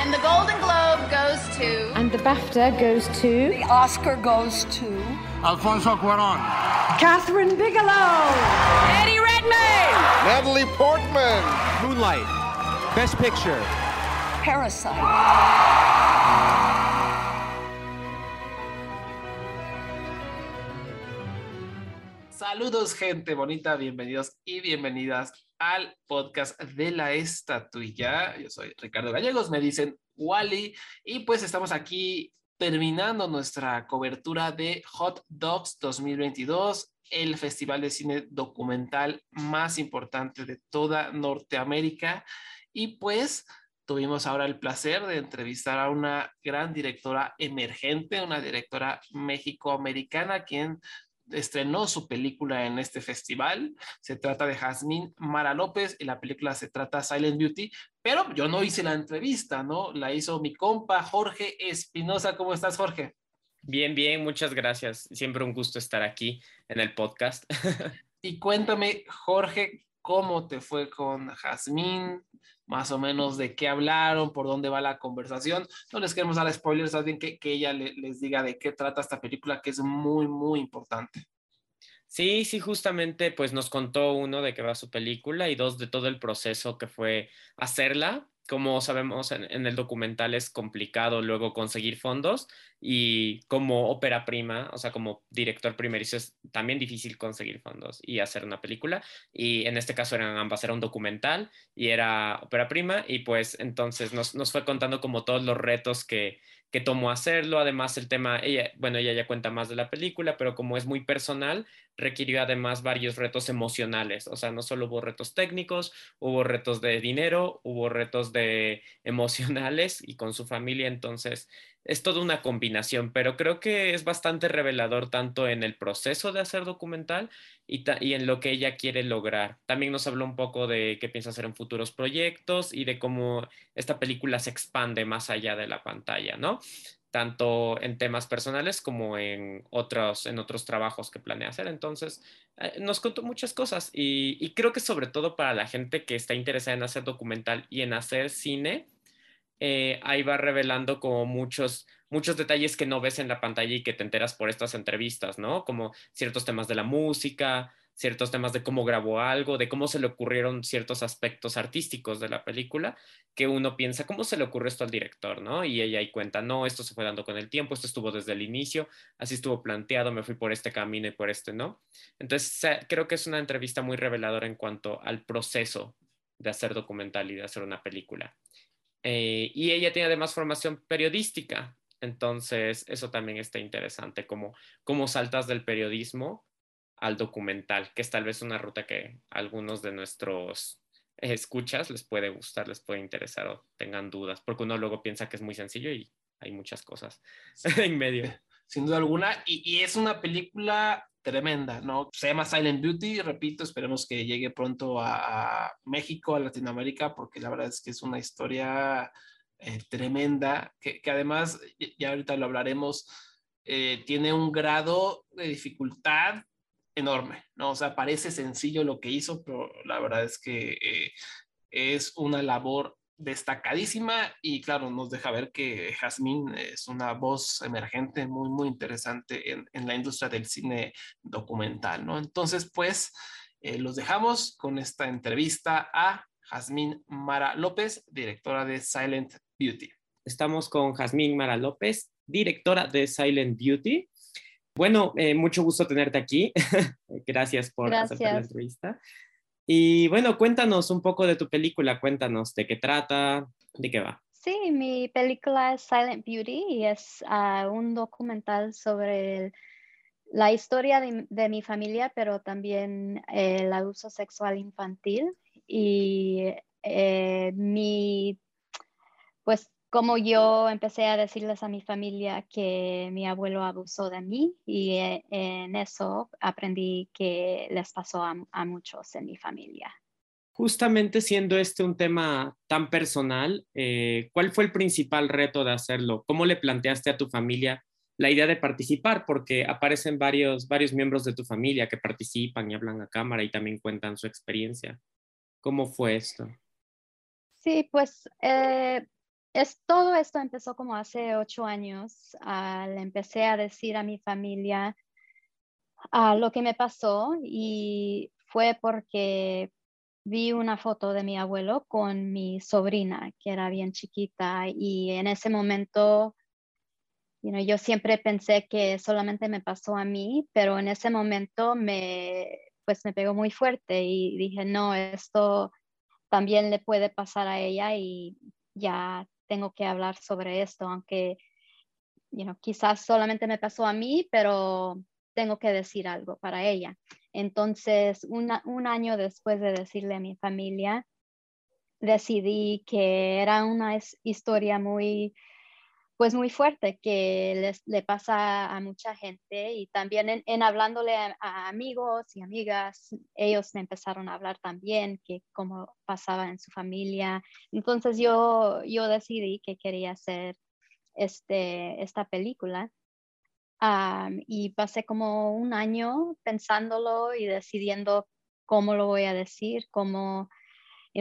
And the Golden Globe goes to. And the BAFTA goes to. The Oscar goes to. Alfonso Cuaron. Catherine Bigelow. Eddie Redmayne. Natalie Portman. Moonlight. Best Picture. Parasite. Saludos gente bonita, bienvenidos y bienvenidas al podcast de la estatuilla. Yo soy Ricardo Gallegos, me dicen Wally y pues estamos aquí terminando nuestra cobertura de Hot Dogs 2022, el festival de cine documental más importante de toda Norteamérica y pues tuvimos ahora el placer de entrevistar a una gran directora emergente, una directora mexicoamericana, quien estrenó su película en este festival. Se trata de Jazmín Mara López y la película se trata Silent Beauty, pero yo no hice la entrevista, ¿no? La hizo mi compa Jorge Espinosa. ¿Cómo estás, Jorge? Bien, bien, muchas gracias. Siempre un gusto estar aquí en el podcast. y cuéntame, Jorge, ¿cómo te fue con Jazmín? Más o menos de qué hablaron, por dónde va la conversación. No les queremos dar spoilers, alguien que, que ella le, les diga de qué trata esta película, que es muy, muy importante. Sí, sí, justamente pues nos contó uno de qué va su película y dos de todo el proceso que fue hacerla. Como sabemos en, en, el documental es complicado luego conseguir fondos y como ópera prima, o sea, como director primerizo es también difícil conseguir fondos y hacer una película. Y en este caso eran ambas, era un documental y era ópera prima y pues entonces nos, nos fue contando como todos los retos que, que tomó hacerlo. Además, el tema, ella, bueno, ella ya cuenta más de la película, pero como es muy personal, requirió además varios retos emocionales. O sea, no solo hubo retos técnicos, hubo retos de dinero, hubo retos de emocionales y con su familia. Entonces, es toda una combinación, pero creo que es bastante revelador tanto en el proceso de hacer documental y, y, en lo que ella quiere lograr. También nos habló un poco de qué piensa hacer en futuros proyectos y de cómo esta película se expande más allá de la pantalla, ¿no? Tanto en temas personales como en otros, en otros trabajos que planea hacer. Entonces, eh, nos contó muchas cosas y, creo que sobre todo para la gente que está interesada en hacer documental y en hacer cine, eh, ahí va revelando como muchos, muchos detalles que no ves en la pantalla y que te enteras por estas entrevistas, ¿no? Como ciertos temas de la música, ciertos temas de cómo grabó algo, de cómo se le ocurrieron ciertos aspectos artísticos de la película, que uno piensa, ¿cómo se le ocurrió esto al director, no? Y ella ahí cuenta, no, esto se fue dando con el tiempo, esto estuvo desde el inicio, así estuvo planteado, me fui por este camino y por este, ¿no? Entonces, creo que es una entrevista muy reveladora en cuanto al proceso de hacer documental y de hacer una película. Eh, y ella tiene además formación periodística, entonces eso también está interesante, como cómo saltas del periodismo al documental, que es tal vez una ruta que algunos de nuestros escuchas les puede gustar, les puede interesar o tengan dudas, porque uno luego piensa que es muy sencillo y hay muchas cosas en medio. Sin duda alguna, y, y es una película tremenda, ¿no? Se llama Silent Beauty, repito, esperemos que llegue pronto a, a México, a Latinoamérica, porque la verdad es que es una historia eh, tremenda, que, que, además, ya ahorita lo hablaremos, eh, tiene un grado de dificultad enorme, ¿no? O sea, parece sencillo lo que hizo, pero la verdad es que eh, es una labor destacadísima y claro, nos deja ver que Jazmín es una voz emergente muy, muy interesante en, en la industria del cine documental, ¿no? Entonces, pues, eh, los dejamos con esta entrevista a Jazmín Mara López, directora de Silent Beauty. Estamos con Jazmín Mara López, directora de Silent Beauty. Bueno, eh, mucho gusto tenerte aquí. Gracias por Gracias. aceptar la entrevista. Y bueno, cuéntanos un poco de tu película, cuéntanos de qué trata, de qué va. Sí, mi película es Silent Beauty y es uh, un documental sobre el, la historia de, de, mi familia, pero también eh, el abuso sexual infantil y eh, mi, pues como yo empecé a decirles a mi familia que mi abuelo abusó de mí y eh, en eso aprendí que les pasó a, a, muchos en mi familia. Justamente siendo este un tema tan personal, eh, ¿cuál fue el principal reto de hacerlo? ¿Cómo le planteaste a tu familia la idea de participar? Porque aparecen varios, varios miembros de tu familia que participan y hablan a cámara y también cuentan su experiencia. ¿Cómo fue esto? Sí, pues... Eh, es, todo esto empezó como hace ocho años. le empecé a decir a mi familia lo que me pasó y fue porque vi una foto de mi abuelo con mi sobrina, que era bien chiquita, y en ese momento, yo siempre pensé que solamente me pasó a mí, pero en ese momento me, pues me pegó muy fuerte y dije, no, esto también le puede pasar a ella y ya tengo que hablar sobre esto, aunque quizás solamente me pasó a mí, pero tengo que decir algo para ella. Entonces, un año después de decirle a mi familia, decidí que era una historia muy, pues muy fuerte que le pasa a mucha gente y también en, hablándole a, amigos y amigas, ellos me empezaron a hablar también que cómo pasaba en su familia. Entonces yo, yo decidí que quería hacer este, esta película y pasé como un año pensándolo y decidiendo cómo lo voy a decir, cómo,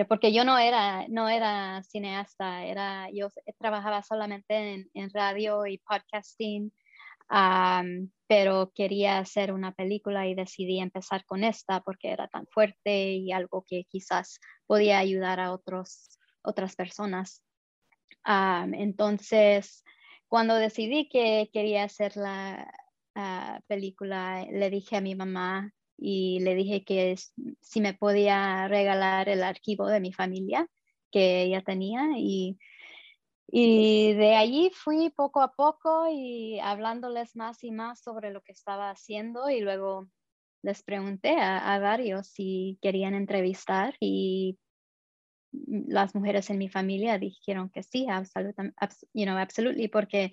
porque yo no era, no era cineasta, era, yo trabajaba solamente en, radio y podcasting, pero quería hacer una película y decidí empezar con esta porque era tan fuerte y algo que quizás podía ayudar a otros, otras personas. entonces, cuando decidí que quería hacer la ah, película, le dije a mi mamá y le dije que si me podía regalar el archivo de mi familia que ella tenía y, y de allí fui poco a poco y hablándoles más y más sobre lo que estaba haciendo y luego les pregunté a, varios si querían entrevistar y las mujeres en mi familia dijeron que sí, absolutamente, absolutely, porque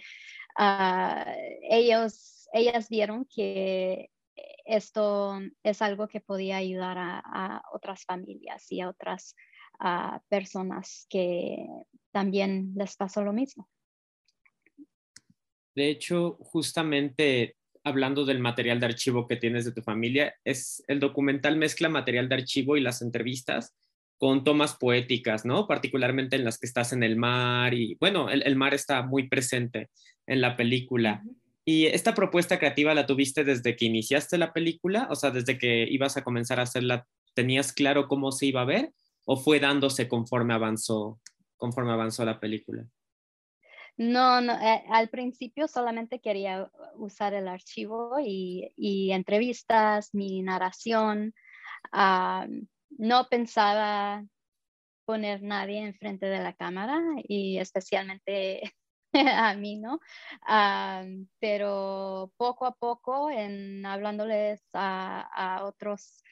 uh, ellos, ellas vieron que esto es algo que podía ayudar a, a otras familias y a otras uh, personas que también les pasó lo mismo. De hecho, justamente hablando del material de archivo que tienes de tu familia, es el documental mezcla material de archivo y las entrevistas con tomas poéticas, ¿no? Particularmente en las que estás en el mar y, bueno, el, mar está muy presente en la película. ¿Y esta propuesta creativa la tuviste desde que iniciaste la película? O sea, desde que ibas a comenzar a hacerla, ¿tenías claro cómo se iba a ver? ¿O fue dándose conforme avanzó, conforme avanzó la película? No, eh, al principio solamente quería usar el archivo y, entrevistas, mi narración no pensaba poner nadie enfrente de la cámara y especialmente a mí, ¿no? pero poco a poco, en hablándoles a, otros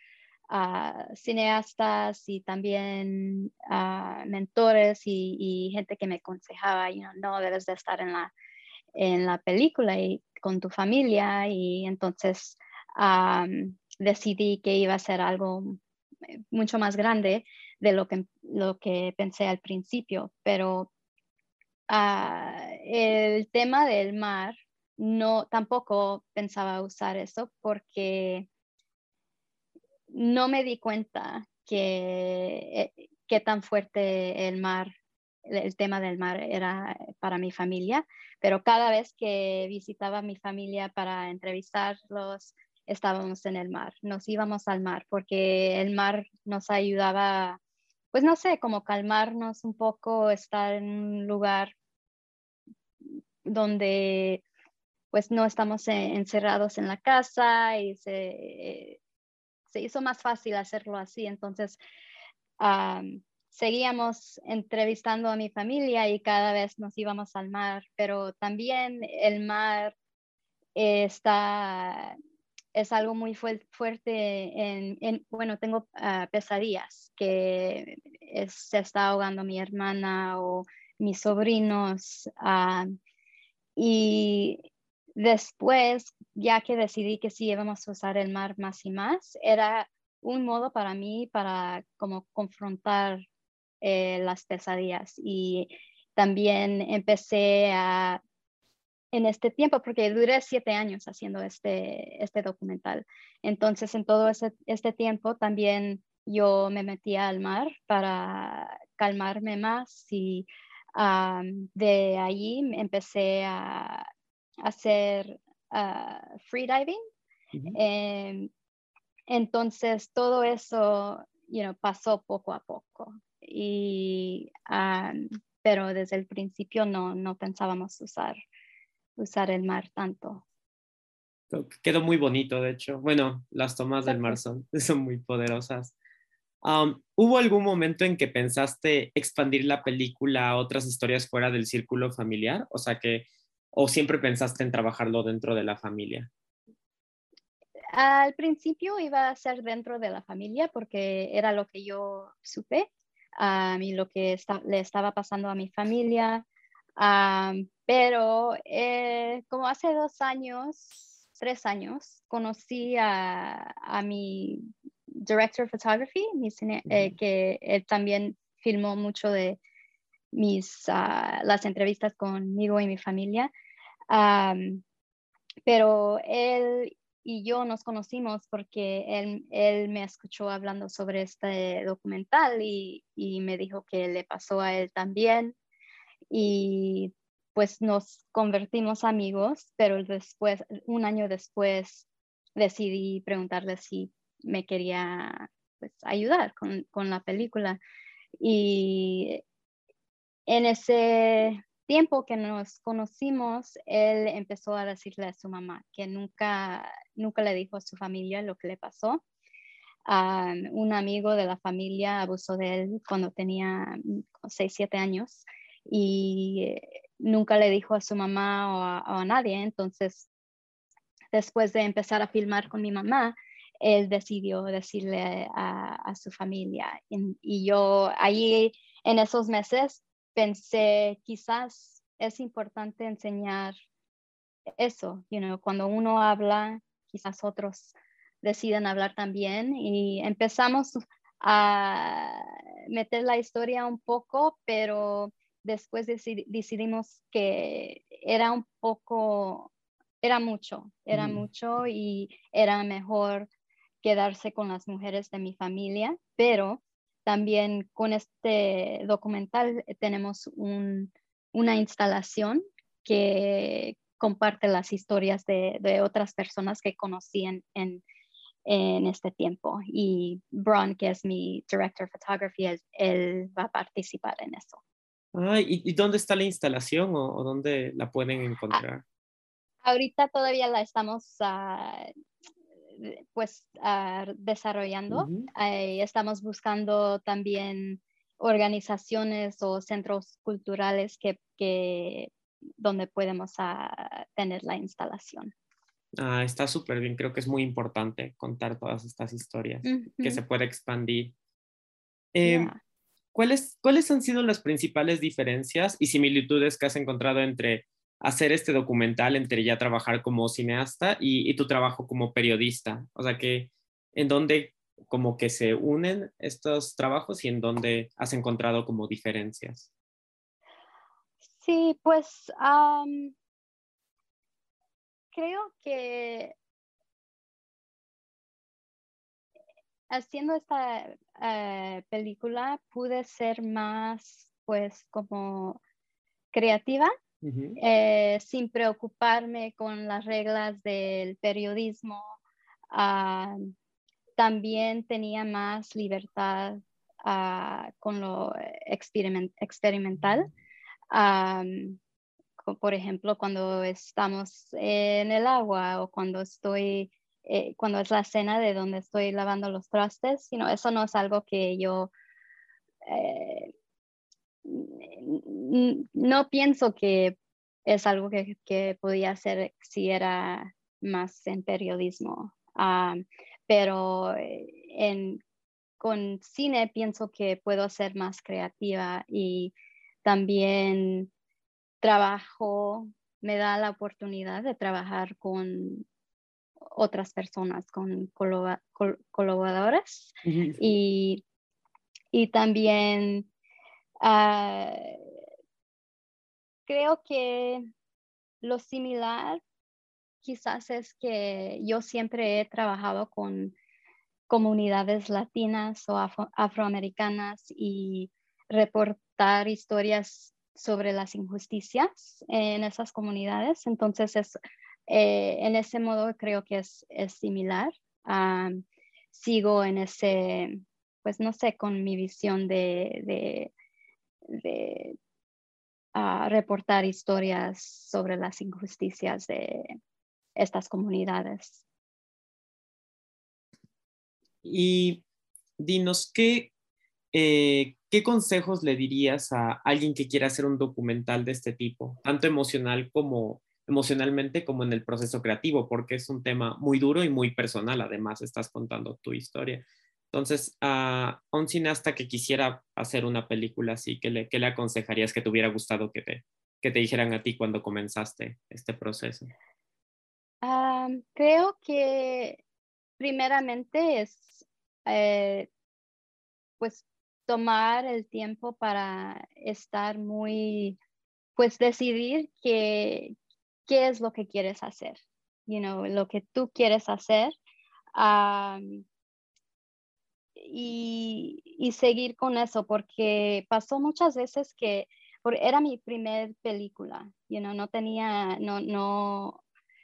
cineastas y también a mentores y, gente que me aconsejaba, no debes de estar en la, en la película y con tu familia y entonces decidí que iba a ser algo mucho más grande de lo que, lo que pensé al principio, pero ah, el tema del mar, no, tampoco pensaba usar eso porque no me di cuenta que, eh, qué tan fuerte el mar, el tema del mar era para mi familia, pero cada vez que visitaba mi familia para entrevistarlos, estábamos en el mar, nos íbamos al mar porque el mar nos ayudaba, pues no sé, como calmarnos un poco, estar en un lugar donde pues no estamos encerrados en la casa y se, se hizo más fácil hacerlo así. Entonces, seguíamos entrevistando a mi familia y cada vez nos íbamos al mar, pero también el mar está es algo muy fuerte en, bueno, tengo ah, pesadillas que se está ahogando mi hermana o mis sobrinos. Ah, y después, ya que decidí que sí íbamos a usar el mar más y más, era un modo para mí para como confrontar eh, las pesadillas y también empecé a en este tiempo, porque duré siete años haciendo este, este documental. Entonces, en todo ese, este tiempo también yo me metía al mar para calmarme más y Um, de allí empecé a, hacer uh, freediving. Em, entonces, todo eso you know, pasó poco a poco. Y, um, pero desde el principio no, no pensábamos usar, usar el mar tanto. Quedó muy bonito, de hecho. Bueno, las tomas del mar son, son muy poderosas. Um, ¿Hubo algún momento en que pensaste expandir la película a otras historias fuera del círculo familiar? O sea que, o siempre pensaste en trabajarlo dentro de la familia? Al principio iba a ser dentro de la familia porque era lo que yo supe um, y lo que le estaba pasando a mi familia. Um, pero eh, como hace dos años, tres años, conocí a, a mi director of photography, eh, que él también filmó mucho de mis, ah, las entrevistas conmigo y mi familia. pero él y yo nos conocimos porque él, él, me escuchó hablando sobre este documental y, y, me dijo que le pasó a él también. Y pues nos convertimos amigos, pero después, un año después, decidí preguntarle si me quería pues, ayudar con, con la película. Y en ese tiempo que nos conocimos, él empezó a decirle a su mamá que nunca, nunca le dijo a su familia lo que le pasó. un amigo de la familia abusó de él cuando tenía 6, 7 años y nunca le dijo a su mamá o a, nadie. Entonces, después de empezar a filmar con mi mamá, él decidió decirle a, su familia. Y, yo ahí en esos meses pensé, quizás es importante enseñar eso, you know, cuando uno habla, quizás otros deciden hablar también y empezamos a meter la historia un poco, pero después decidimos que era un poco, era mucho, era Mm. mucho y era mejor quedarse con las mujeres de mi familia, pero también con este documental tenemos una instalación que comparte las historias de, otras personas que conocí en, en, este tiempo. Y Braun, que es mi director de fotografía, él, va a participar en eso. ¿Y, dónde está la instalación o, dónde la pueden Ah, encontrar? ahorita todavía la estamos ah, pues ah, desarrollando. Estamos buscando también organizaciones o centros culturales que, que donde podemos ah, tener la instalación. Ah, está súper bien. Creo que es muy importante contar todas estas historias, que se puede expandir. ¿Cuáles, ¿Cuáles han sido las principales diferencias y similitudes que has encontrado entre hacer este documental entre ya trabajar como cineasta y, tu trabajo como periodista? O sea, que en dónde como que se unen estos trabajos y en dónde has encontrado como diferencias. Sí, pues creo que haciendo esta eh, película pude ser más pues como creativa eh, sin preocuparme con las reglas del periodismo. Ah, también tenía más libertad ah, con lo experimental. por ejemplo, cuando estamos en el agua o cuando estoy, eh, cuando es la escena de donde estoy lavando los trastes, sino eso no es algo que yo eh, no pienso que es algo que, que, podía hacer si era más en periodismo, ah, pero eh, en, con cine pienso que puedo ser más creativa y también trabajo, me da la oportunidad de trabajar con otras personas, con colaboradores y, y también Ah, creo que lo similar quizás es que yo siempre he trabajado con comunidades latinas o afroamericanas y reportar historias sobre las injusticias en esas comunidades. Entonces, es, eh, en ese modo creo que es, es similar. sigo en ese, pues no sé, con mi visión de, de, de ah, reportar historias sobre las injusticias de estas comunidades. Y dinos, ¿qué, eh, ¿qué consejos le dirías a alguien que quiera hacer un documental de este tipo, tanto emocional como emocionalmente como en el proceso creativo, porque es un tema muy duro y muy personal, además estás contando tu historia. Entonces, a un cineasta que quisiera hacer una película así, ¿qué le, qué le aconsejarías que te hubiera gustado que te, que te dijeran a ti cuando comenzaste este proceso? Ah, creo que primeramente es eh, pues tomar el tiempo para estar muy, pues decidir qué, qué es lo que quieres hacer, you know, lo que tú quieres hacer. y, y, seguir con eso, porque pasó muchas veces que era mi primer película, you know, no tenía, no, no,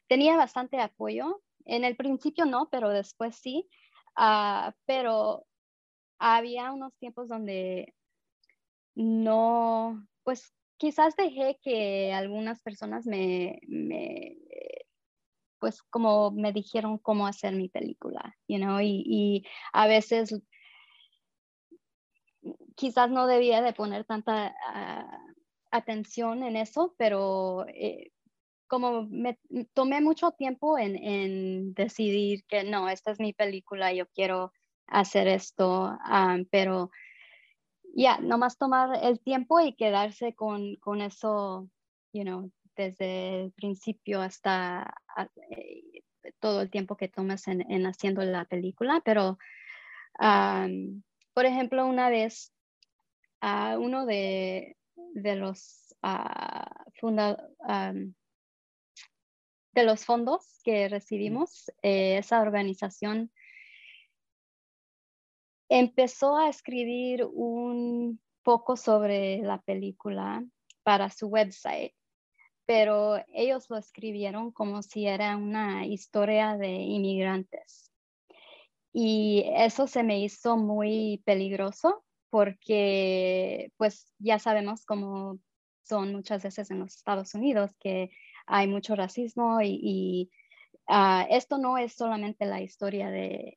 tenía bastante apoyo. En el principio no, pero después sí. Uh, pero había unos tiempos donde no, pues quizás dejé que algunas personas me, me pues como me dijeron cómo hacer mi película, you know, y, a veces quizás no debía de poner tanta uh, atención en eso, pero eh, como me tomé mucho tiempo en, en, decidir que no, esta es mi película, yo quiero hacer esto, pero ya, nomás tomar el tiempo y quedarse con, con eso, you know, desde el principio hasta eh, todo el tiempo que tomes en, en haciendo la película, pero por ejemplo, una vez uh, uno de, de los uh, de los fondos que recibimos, eh, esa organización empezó a escribir un poco sobre la película para su website, pero ellos lo escribieron como si era una historia de inmigrantes. Y eso se me hizo muy peligroso porque pues ya sabemos cómo son muchas veces en los Estados Unidos que hay mucho racismo y Ah, esto no es solamente la historia de,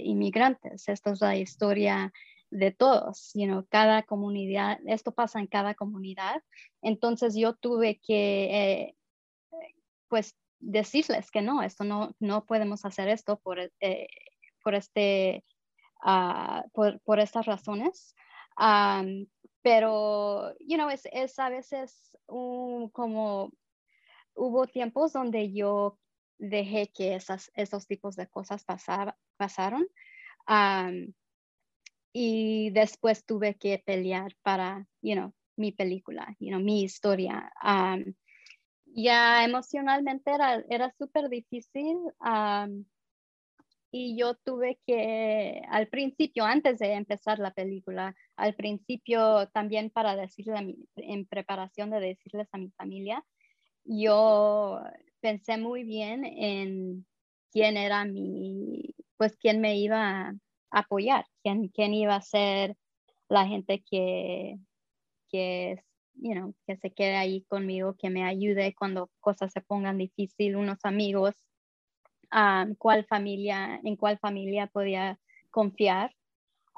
inmigrantes, esto es la historia de todos, you cada comunidad, esto pasa en cada comunidad. Entonces yo tuve que, eh, pues, decirles que no, esto no, no podemos hacer esto por, eh, por, este, uh, por, estas razones. pero, you know, es, es a veces como hubo tiempos donde yo dejé que esas, esos tipos de cosas pasar, pasaron. y después tuve que pelear para, you know, mi película, you know, mi historia. ya emocionalmente era, era súper difícil. y yo tuve que, al principio, antes de empezar la película, al principio también para decirle, en preparación de decirles a mi familia, yo pensé muy bien en quién era mi, pues quién me iba a apoyar, quién, quién iba a ser la gente que, que, you know, que se quede ahí conmigo, que me ayude cuando cosas se pongan difíciles, unos amigos, um, cuál familia, en cuál familia podía confiar.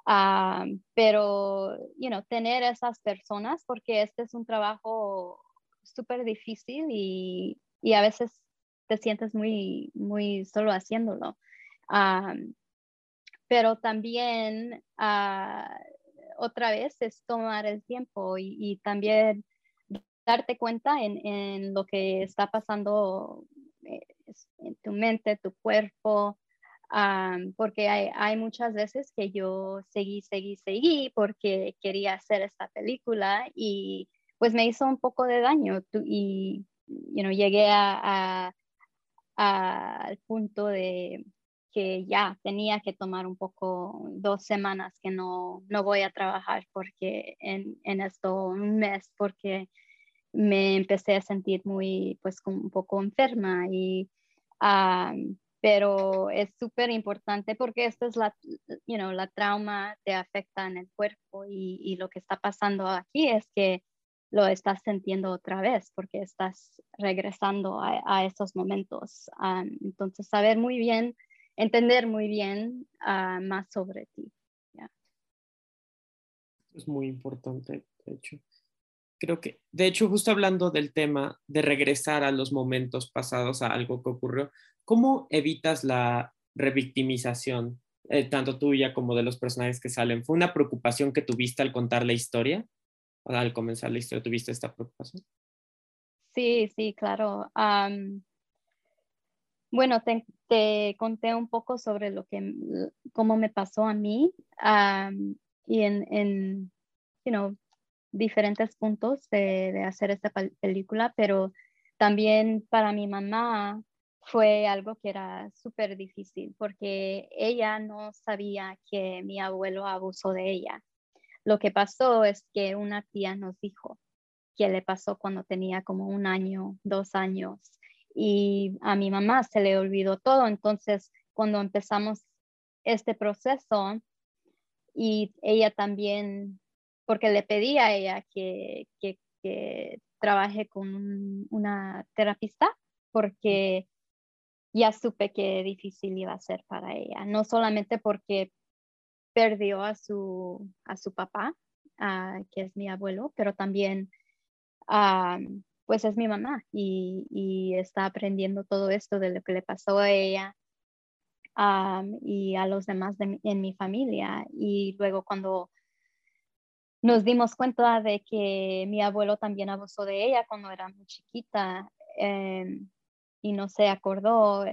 Um, pero, you know, tener esas personas, porque este es un trabajo súper difícil y y a veces te sientes muy, muy solo haciéndolo. pero también ah, otra vez es tomar el tiempo y, también darte cuenta en, lo que está pasando eh, en tu mente, tu cuerpo, porque hay, hay, muchas veces que yo seguí, seguí, seguí porque quería hacer esta película y pues me hizo un poco de daño y you know, llegué a, al punto de que ya tenía que tomar un poco, dos semanas que no, no voy a trabajar porque en, en esto, un mes, porque me empecé a sentir muy, pues, un poco enferma y, um, pero es súper importante porque esto es la, you know, la trauma te afecta en el cuerpo y, y, lo que está pasando aquí es que lo estás sintiendo otra vez porque estás regresando a, esos momentos. Um, entonces, saber muy bien entender muy bien uh, más sobre ti. Es muy importante, de hecho. Creo que, de hecho, justo hablando del tema de regresar a los momentos pasados, a algo que ocurrió, ¿cómo evitas la revictimización, eh, tanto tuya como de los personajes que salen? ¿Fue una preocupación que tuviste al contar la historia? Al comenzar la historia, ¿tuviste esta preocupación? Sí, sí, claro. Bueno, te, te, conté un poco sobre lo que, cómo me pasó a mí um, y en, en you know, diferentes puntos de, de, hacer esta película, pero también para mi mamá fue algo que era súper difícil porque ella no sabía que mi abuelo abusó de ella. Lo que pasó es que una tía nos dijo que le pasó cuando tenía como un año, dos años y a mi mamá se le olvidó todo. Entonces, cuando empezamos este proceso y ella también, porque le pedí a ella que, que, que trabaje con una terapista, porque ya supe qué difícil iba a ser para ella, no solamente porque perdió a su, a su papá, uh, que es mi abuelo, pero también um, pues es mi mamá y, está aprendiendo todo esto de lo que le pasó a ella y a los demás en mi familia. Y luego cuando nos dimos cuenta de que mi abuelo también abusó de ella cuando era muy chiquita em, y no se acordó,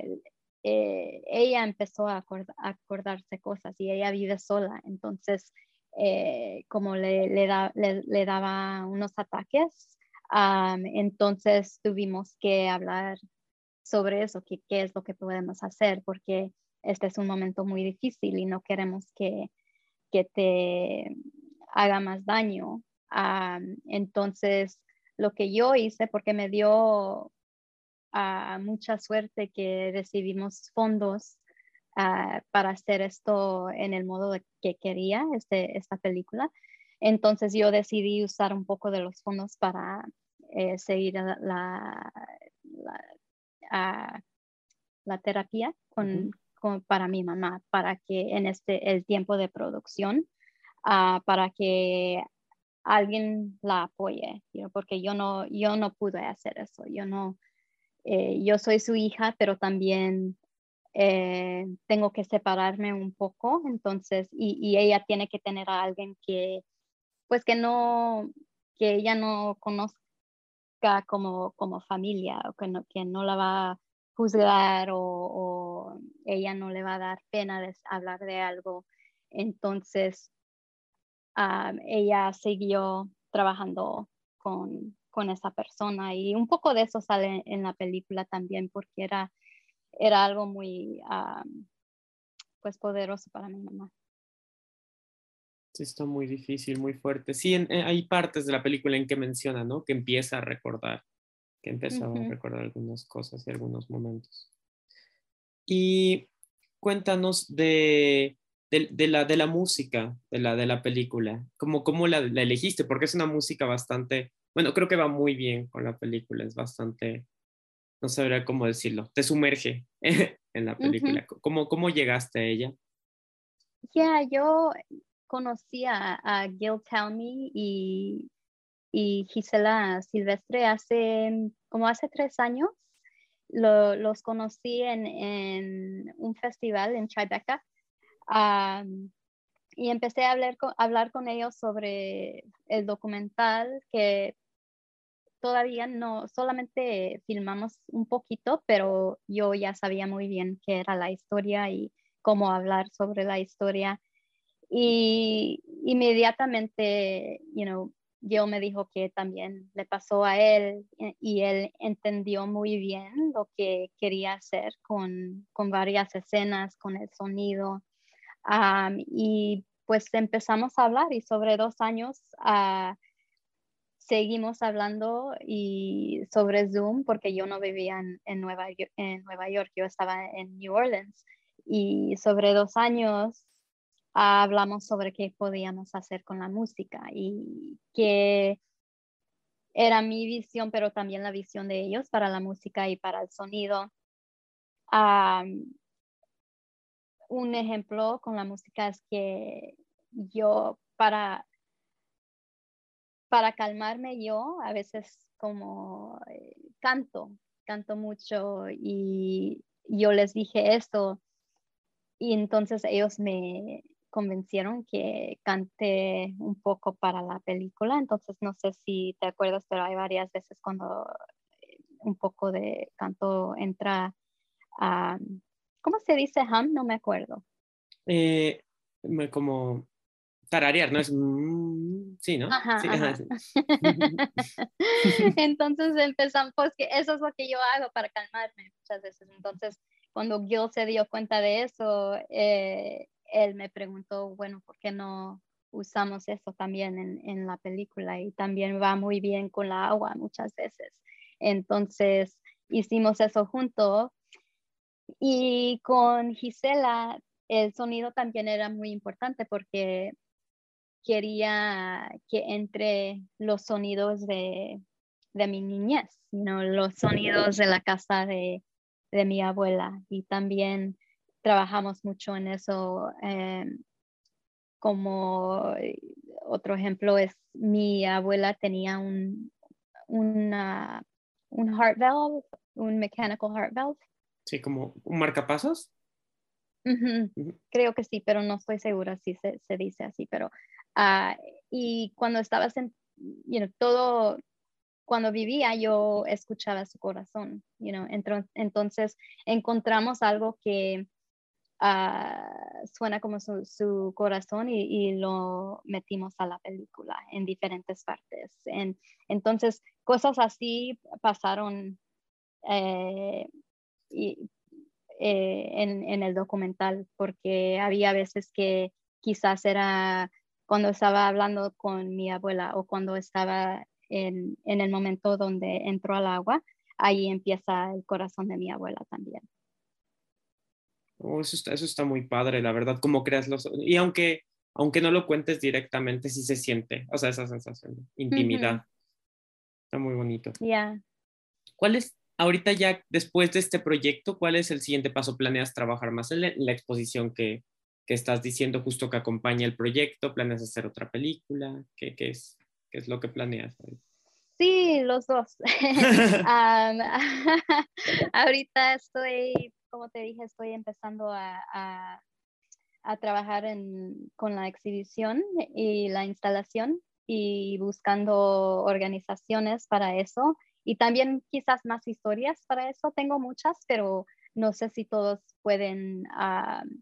eh, ella empezó a, acordarse cosas y ella vive sola. Entonces, eh, como le, daba unos ataques, Um, entonces tuvimos que hablar sobre eso, qué es lo que podemos hacer, porque este es un momento muy difícil y no queremos que, que te haga más daño. Um, entonces, lo que yo hice, porque me dio uh, mucha suerte que recibimos fondos uh, para hacer esto en el modo que quería, este, esta película. Entonces yo decidí usar un poco de los fondos para eh, seguir la, la, la, la terapia con, con, para mi mamá, para que en este el tiempo de producción, uh, para que alguien la apoye, porque yo no, yo no pude hacer eso, yo no, eh, yo soy su hija, pero también eh, tengo que separarme un poco, entonces, y, y, ella tiene que tener a alguien que, pues que no, que ella no conozca como, como familia, o que no, que no la va a juzgar o, o, ella no le va a dar pena de hablar de algo. Entonces, um, ella siguió trabajando con, con esa persona y un poco de eso sale en la película también porque era, era algo muy um, pues poderoso para mi mamá. Sí, está muy difícil, muy fuerte. Sí, en, en, hay partes de la película en que menciona, ¿no? Que empieza a recordar, que empezó uh -huh. a recordar algunas cosas y algunos momentos. Y cuéntanos de, de, de, la, de la música de la, de la película, ¿cómo, cómo la, la, elegiste? Porque es una música bastante, bueno, creo que va muy bien con la película, es bastante, no sabría cómo decirlo, te sumerge en la película. Uh -huh. ¿Cómo, ¿Cómo llegaste a ella? Ya, yeah, yo conocí a, a Gil Talmy y, y, Gisela Silvestre hace como hace tres años. Lo, los conocí en, en, un festival en Tribeca um, y empecé a hablar con, hablar con ellos sobre el documental que todavía no, solamente filmamos un poquito, pero yo ya sabía muy bien qué era la historia y cómo hablar sobre la historia y inmediatamente, you know, Gil me dijo que también le pasó a él eh, y él entendió muy bien lo que quería hacer con, con varias escenas, con el sonido. Y pues empezamos a hablar y sobre dos años ah, seguimos hablando y sobre Zoom porque yo no vivía en, en Nueva, en Nueva York, yo estaba en New Orleans. Y sobre dos años hablamos sobre qué podíamos hacer con la música y que era mi visión, pero también la visión de ellos para la música y para el sonido. Am, un ejemplo con la música es que yo para para calmarme yo a veces como eh, canto, canto mucho y yo les dije esto y entonces ellos me convencieron que cante un poco para la película. Entonces no sé si te acuerdas, pero hay varias veces cuando eh, un poco de canto entra a, ¿cómo se dice hum? No me acuerdo. Eh, como tararear, ¿no? Es... Sí, ¿no? Ajá, Sí, ajá. Entonces empezamos, pues que eso es lo que yo hago para calmarme muchas veces. Entonces, cuando Gil se dio cuenta de eso, eh, él me preguntó, bueno, ¿por qué no usamos eso también en, en la película? Y también va muy bien con la agua muchas veces. Entonces, hicimos eso juntos. Y con Gisela, el sonido también era muy importante porque quería que entre los sonidos de, de mi niñez, ¿no? los sonidos de la casa de, de mi abuela. Y también trabajamos mucho en eso. eh, como eh, otro ejemplo es mi abuela tenía un, una, un heart valve, un mechanical heart valve. Sí, como un marcapasos. Ujú. Creo que sí, pero no estoy segura si se, se dice así, pero ah, y cuando estabas en, you know, todo, cuando vivía yo escuchaba su corazón, you know, entro- entonces encontramos algo que ah, suena como su, su corazón y, y lo metimos a la película en diferentes partes. En- entonces, cosas así pasaron eh, y, eh, en, en el documental, porque había veces que quizás era cuando estaba hablando con mi abuela o cuando estaba en, en el momento donde entró al agua, ahí empieza el corazón de mi abuela también. Oh, eso, está, eso está muy padre, la verdad, cómo creas los... Y aunque, aunque no lo cuentes directamente, sí se siente, o sea, esa sensación de intimidad. Está muy bonito. Ya. ¿Cuál es, ahorita ya después de este proyecto, cuál es el siguiente paso? ¿Planeas trabajar más en la, en la exposición que, que estás diciendo justo que acompaña el proyecto? ¿Planeas hacer otra película? ¿Qué, qué es, qué es lo que planeas? Sí, los dos. Ahorita estoy, como te dije, estoy empezando a, a- a trabajar en- con la exhibición y la instalación y buscando organizaciones para eso y también quizás más historias para eso. Tengo muchas, pero no sé si todos pueden am,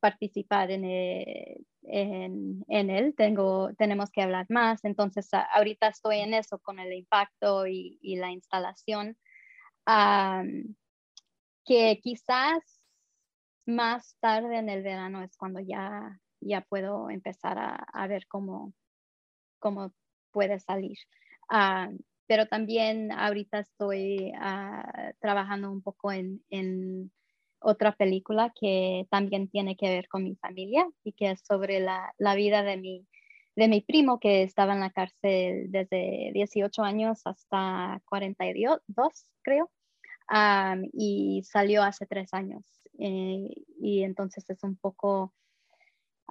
participar en, eh, en, en él. Tengo, tenemos que hablar más. Entonces, ahorita estoy en eso con el impacto y, y la instalación. Am, que quizás más tarde en el verano es cuando ya, ya puedo empezar a, a ver cómo, cómo puede salir. Ah, pero también ahorita estoy ah, trabajando un poco en, en otra película que también tiene que ver con mi familia y que es sobre la, la vida de mi, de mi primo que estaba en la cárcel desde 18 años hasta 42, creo, Am, y salió hace tres años. Eh, y entonces es un poco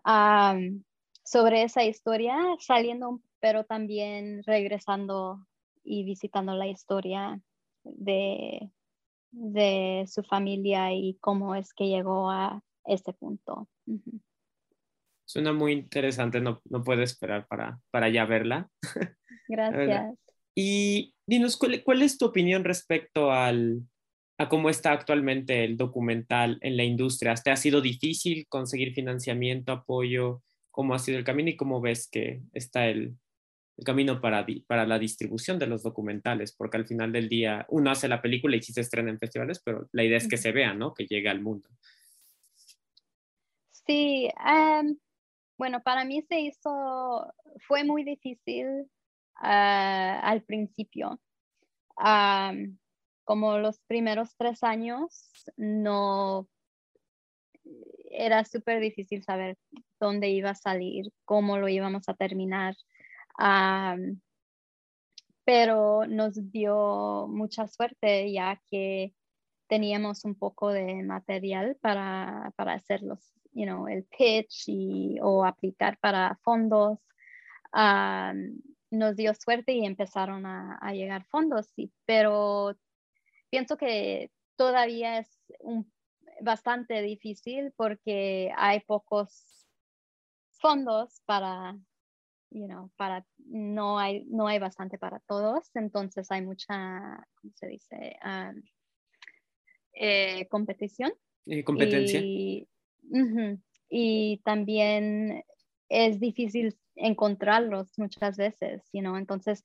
am, sobre esa historia, saliendo, pero también regresando y visitando la historia de, de su familia y cómo es que llegó a ese punto. Suena muy interesante, no, no puedo esperar para, para ya verla. Gracias. Y dinos, ¿cuál, cuál es tu opinión respecto al, a cómo está actualmente el documental en la industria? ¿Te ha sido difícil conseguir financiamiento, apoyo? ¿Cómo ha sido el camino y cómo ves que está el, el camino para, para la distribución de los documentales, porque al final del día uno hace la película y sí se estrena en festivales, pero la idea es que se vea, ¿no? Que llegue al mundo. Sí, em, bueno, para mí se hizo, fue muy difícil ah, al principio. como los primeros tres años, no era súper difícil saber dónde iba a salir, cómo lo íbamos a terminar. Pero nos dio mucha suerte ya que teníamos un poco de material para, para hacer los, you know, el pitch y, o aplicar para fondos. nos dio suerte y empezaron a, llegar fondos, sí, pero pienso que todavía es bastante difícil porque hay pocos fondos para, you know, para, no hay, no hay bastante para todos, entonces hay mucha, ¿cómo se dice? Um, eh, competición. Eh, competencia. Y, y, también es difícil encontrarlos muchas veces, you know, entonces,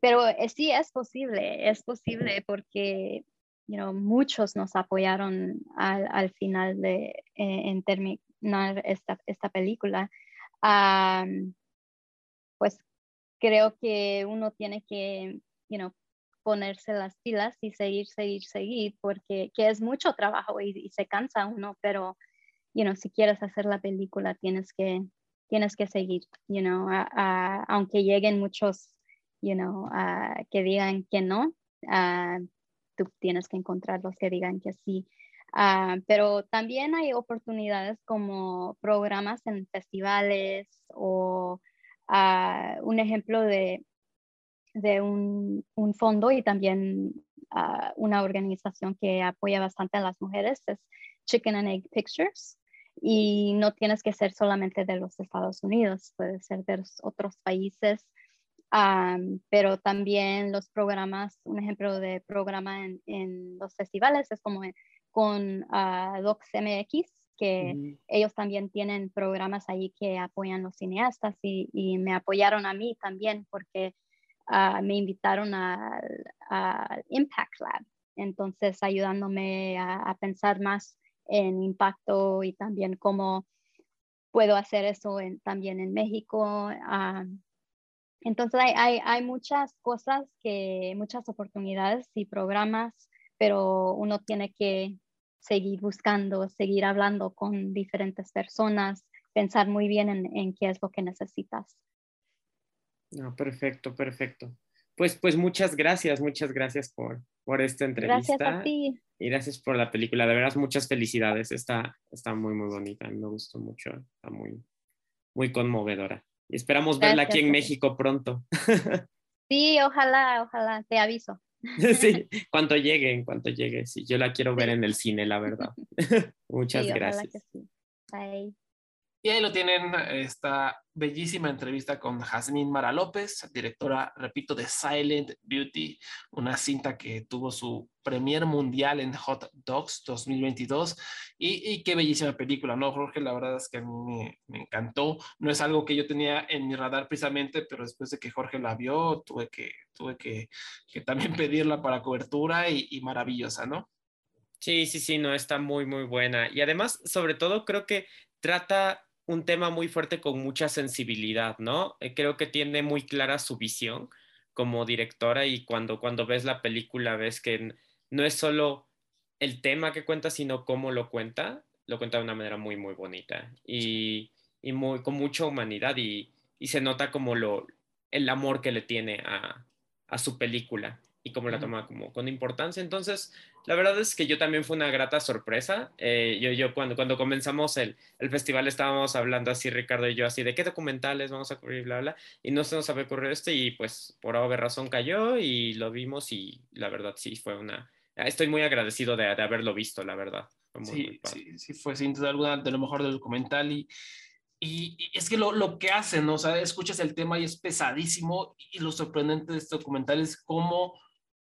pero eh, sí es posible, es posible porque you know, muchos nos apoyaron al, al final de, eh, en terminar esta, esta película. Pues creo que uno tiene que, you know, ponerse las pilas y seguir, seguir, seguir, porque que es mucho trabajo y, se cansa uno, pero, you know, si quieres hacer la película tienes que, tienes que seguir, you know, aunque lleguen muchos, you know, que digan que no, tú tienes que encontrar los que digan que sí. Ah, pero también hay oportunidades como programas en festivales o ah, un ejemplo de, de un, un, fondo y también ah, una organización que apoya bastante a las mujeres es Chicken and Egg Pictures. Y no tienes que ser solamente de los Estados Unidos, puede ser de otros países pero también los programas, un ejemplo de programa en, en los festivales es como con uh, Que ellos también tienen programas ahí que apoyan los cineastas y, y me apoyaron a mí también porque ah, me invitaron al Impact Lab, entonces ayudándome a, pensar más en impacto y también cómo puedo hacer eso en, también en México. Entonces hay, hay, muchas cosas, que, muchas oportunidades y programas, pero uno tiene que seguir buscando, seguir hablando con diferentes personas, pensar muy bien en, qué es lo que necesitas. perfecto, perfecto. Pues, pues muchas gracias, muchas gracias por, por esta entrevista. Gracias a ti. Y gracias por la película. De veras, muchas felicidades. Está, está muy, muy bonita. Me gustó mucho. Está muy, muy conmovedora. Y esperamos verla aquí en México pronto. Sí, ojalá, ojalá, te aviso. Sí, cuando llegue, en cuanto llegue. Sí, yo la quiero ver en el cine, la verdad. Muchas gracias. Bye. Y ahí lo tienen, esta bellísima entrevista con Jazmín Mara López, directora, repito, de Silent Beauty, una cinta que tuvo su premier mundial en Hot Dogs 2022. Y, qué bellísima película, ¿no, Jorge? La verdad es que a mí me, encantó. No es algo que yo tenía en mi radar precisamente, pero después de que Jorge la vio, tuve que, tuve que, también pedirla para cobertura y, y maravillosa, ¿no? Sí, sí, sí, no, está muy, muy buena. Y además, sobre todo, creo que trata un tema muy fuerte con mucha sensibilidad, ¿no? Eh, creo que tiene muy clara su visión como directora y cuando, cuando ves la película ves que no es solo el tema que cuenta, sino cómo lo cuenta, lo cuenta de una manera muy, muy bonita y, muy, con mucha humanidad y, se nota como lo, el amor que le tiene a, a su película y cómo la toma como con importancia. Entonces, la verdad es que yo también fue una grata sorpresa. Eh, yo, yo cuando, cuando comenzamos el, el, festival estábamos hablando así, Ricardo y yo, así de qué documentales vamos a cubrir, bla, bla, y no se nos había ocurrido este y pues por haber razón cayó y lo vimos y la verdad sí fue una... Estoy muy agradecido de, de haberlo visto, la verdad. sí, sí, sí, fue sin duda alguna de lo mejor del documental y, y, es que lo, lo, que hacen, ¿no? o sea, escuchas el tema y es pesadísimo y lo sorprendente de este documental es cómo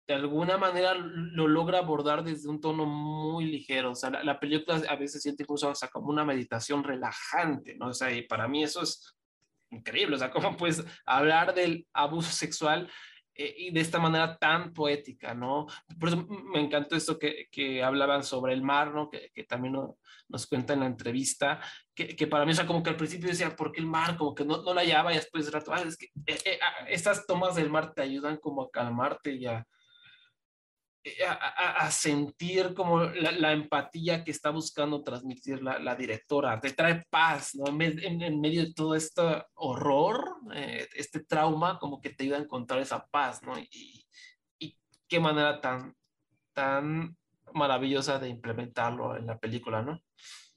de alguna manera lo logra abordar desde un tono muy ligero. O sea, la, película a veces siente incluso hasta como una meditación relajante, ¿no? O sea, y para mí eso es increíble, o sea, cómo puedes hablar del abuso sexual eh, y de esta manera tan poética, ¿no? Por eso me encantó esto que, que hablaban sobre el mar, ¿no? Que, que también nos cuenta en la entrevista, que, que, para mí, o sea, como que al principio decía, ¿por qué el mar? Como que no, no la hallaba y después de rato, ah, es que eh, eh, ah, estas tomas del mar te ayudan como a calmarte y a, a, a, sentir como la, la, empatía que está buscando transmitir la, la directora. Te trae paz, ¿no? En, en, en medio de todo este horror, eh, este trauma, como que te ayuda a encontrar esa paz, ¿no? Y, y qué manera tan, tan maravillosa de implementarlo en la película, ¿no?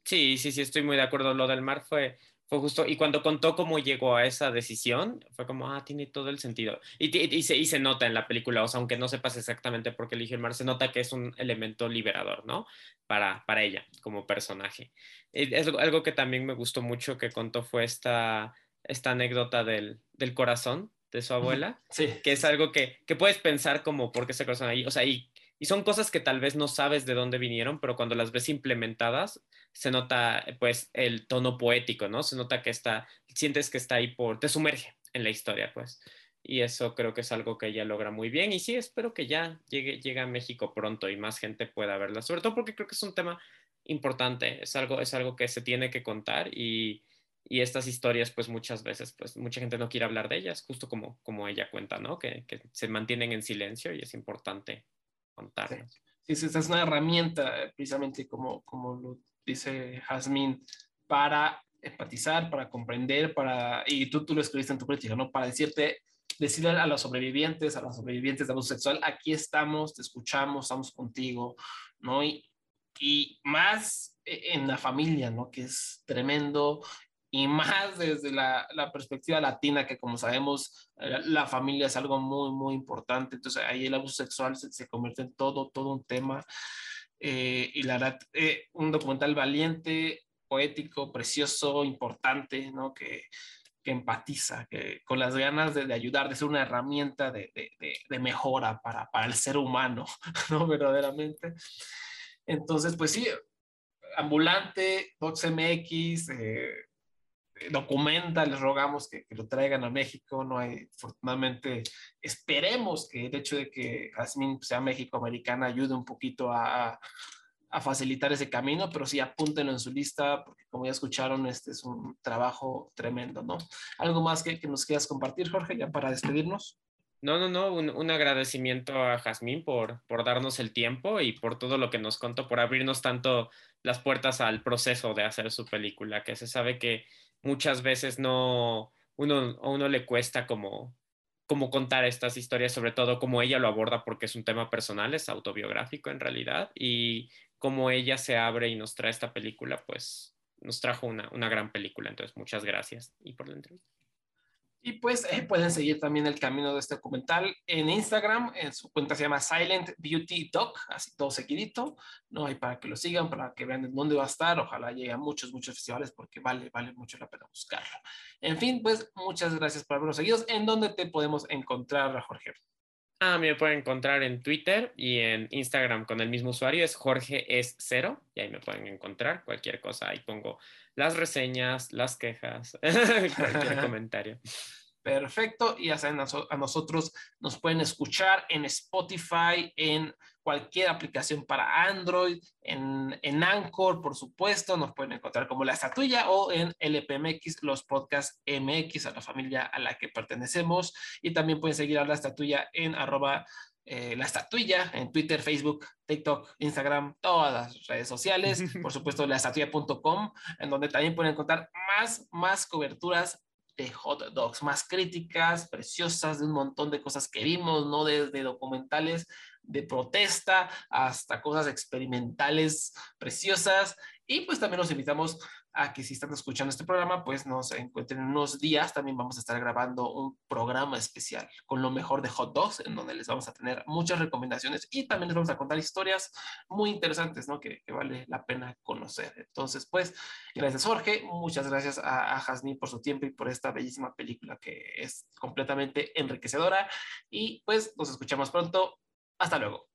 Sí, sí, sí, estoy muy de acuerdo. Lo del mar fue, fue justo, y cuando contó cómo llegó a esa decisión, fue como, ah, tiene todo el sentido. Y, y, y, se, y se nota en la película, o sea, aunque no sepas exactamente por qué eligió el mar, se nota que es un elemento liberador, ¿no? Para, para ella, como personaje. Es algo que también me gustó mucho que contó fue esta, esta anécdota del, del corazón de su abuela, sí. que es algo que, que puedes pensar como, ¿por qué ese corazón ahí? O sea, y y son cosas que tal vez no sabes de dónde vinieron, pero cuando las ves implementadas, se nota pues el tono poético, ¿no? Se nota que está, sientes que está ahí por, te sumerge en la historia, pues. Y eso creo que es algo que ella logra muy bien. Y sí, espero que ya llegue, llegue a México pronto y más gente pueda verla. Sobre todo porque creo que es un tema importante, es algo, es algo que se tiene que contar y, y estas historias, pues muchas veces, pues mucha gente no quiere hablar de ellas, justo como, como ella cuenta, ¿no? Que, que se mantienen en silencio y es importante contarnos. Sí, esta es una herramienta, eh, precisamente como, como lo dice Jazmín, para empatizar, para comprender, para, y tú, tú lo escribiste en tu crítica, ¿no? Para decirte, decirle a los sobrevivientes, a los sobrevivientes de abuso sexual, aquí estamos, te escuchamos, estamos contigo, ¿no? Y, y más e, en la familia, ¿no? Que es tremendo y más desde la, la, perspectiva latina, que como sabemos, la, la, familia es algo muy, muy importante. Entonces ahí el abuso sexual se, se convierte en todo, todo un tema. Eh, y la verdad, eh, un documental valiente, poético, precioso, importante, ¿no? Que, que empatiza, que con las ganas de, de, ayudar, de ser una herramienta de, de, de mejora para, para, el ser humano, ¿no? Verdaderamente. Entonces, pues sí, ambulante, DocsMX, eh, documenta, les rogamos que, que, lo traigan a México, no hay, afortunadamente, esperemos que el hecho de que Jasmine sea México-americana ayude un poquito a, a, facilitar ese camino, pero sí apúntenlo en su lista, porque como ya escucharon, este es un trabajo tremendo, ¿no? ¿Algo más que, que nos quieras compartir, Jorge, ya para despedirnos? No, no, no, un, un agradecimiento a Jazmín por, por darnos el tiempo y por todo lo que nos contó, por abrirnos tanto las puertas al proceso de hacer su película, que se sabe que muchas veces no, uno, a uno le cuesta como, como contar estas historias, sobre todo como ella lo aborda porque es un tema personal, es autobiográfico en realidad, y como ella se abre y nos trae esta película, pues nos trajo una, una gran película. Entonces, muchas gracias y por la entrevista. Y pues eh, pueden seguir también el camino de este documental en Instagram, en su cuenta se llama Silent Beauty Doc, así todo seguidito, ¿no? Y para que lo sigan, para que vean en dónde va a estar, ojalá llegue a muchos, muchos festivales porque vale, vale mucho la pena buscarlo. En fin, pues muchas gracias por habernos seguido. ¿En dónde te podemos encontrar, Jorge? Ah, me pueden encontrar en Twitter y en Instagram con el mismo usuario, es Jorge es cero, y ahí me pueden encontrar cualquier cosa. Ahí pongo las reseñas, las quejas, cualquier comentario. Perfecto, y ya saben, a nosotros nos pueden escuchar en Spotify, en cualquier aplicación para Android, en, en Anchor, por supuesto, nos pueden encontrar como La Estatuilla o en LPMX, los podcasts MX, a la familia a la que pertenecemos, y también pueden seguir a La Estatuilla en arroba eh, La Estatuilla en Twitter, Facebook, TikTok, Instagram, todas las redes sociales, por supuesto, laestatuilla.com, en donde también pueden encontrar más, más coberturas de hot dogs, más críticas preciosas de un montón de cosas que vimos, ¿no? Desde documentales de protesta hasta cosas experimentales preciosas. Y pues también los invitamos a que si están escuchando este programa, pues nos encuentren en unos días. También vamos a estar grabando un programa especial con lo mejor de hot dogs, en donde les vamos a tener muchas recomendaciones y también les vamos a contar historias muy interesantes, ¿no? Que, que vale la pena conocer. Entonces, pues, gracias Jorge, muchas gracias a, a Jasmine por su tiempo y por esta bellísima película que es completamente enriquecedora. Y pues nos escuchamos pronto. Hasta luego.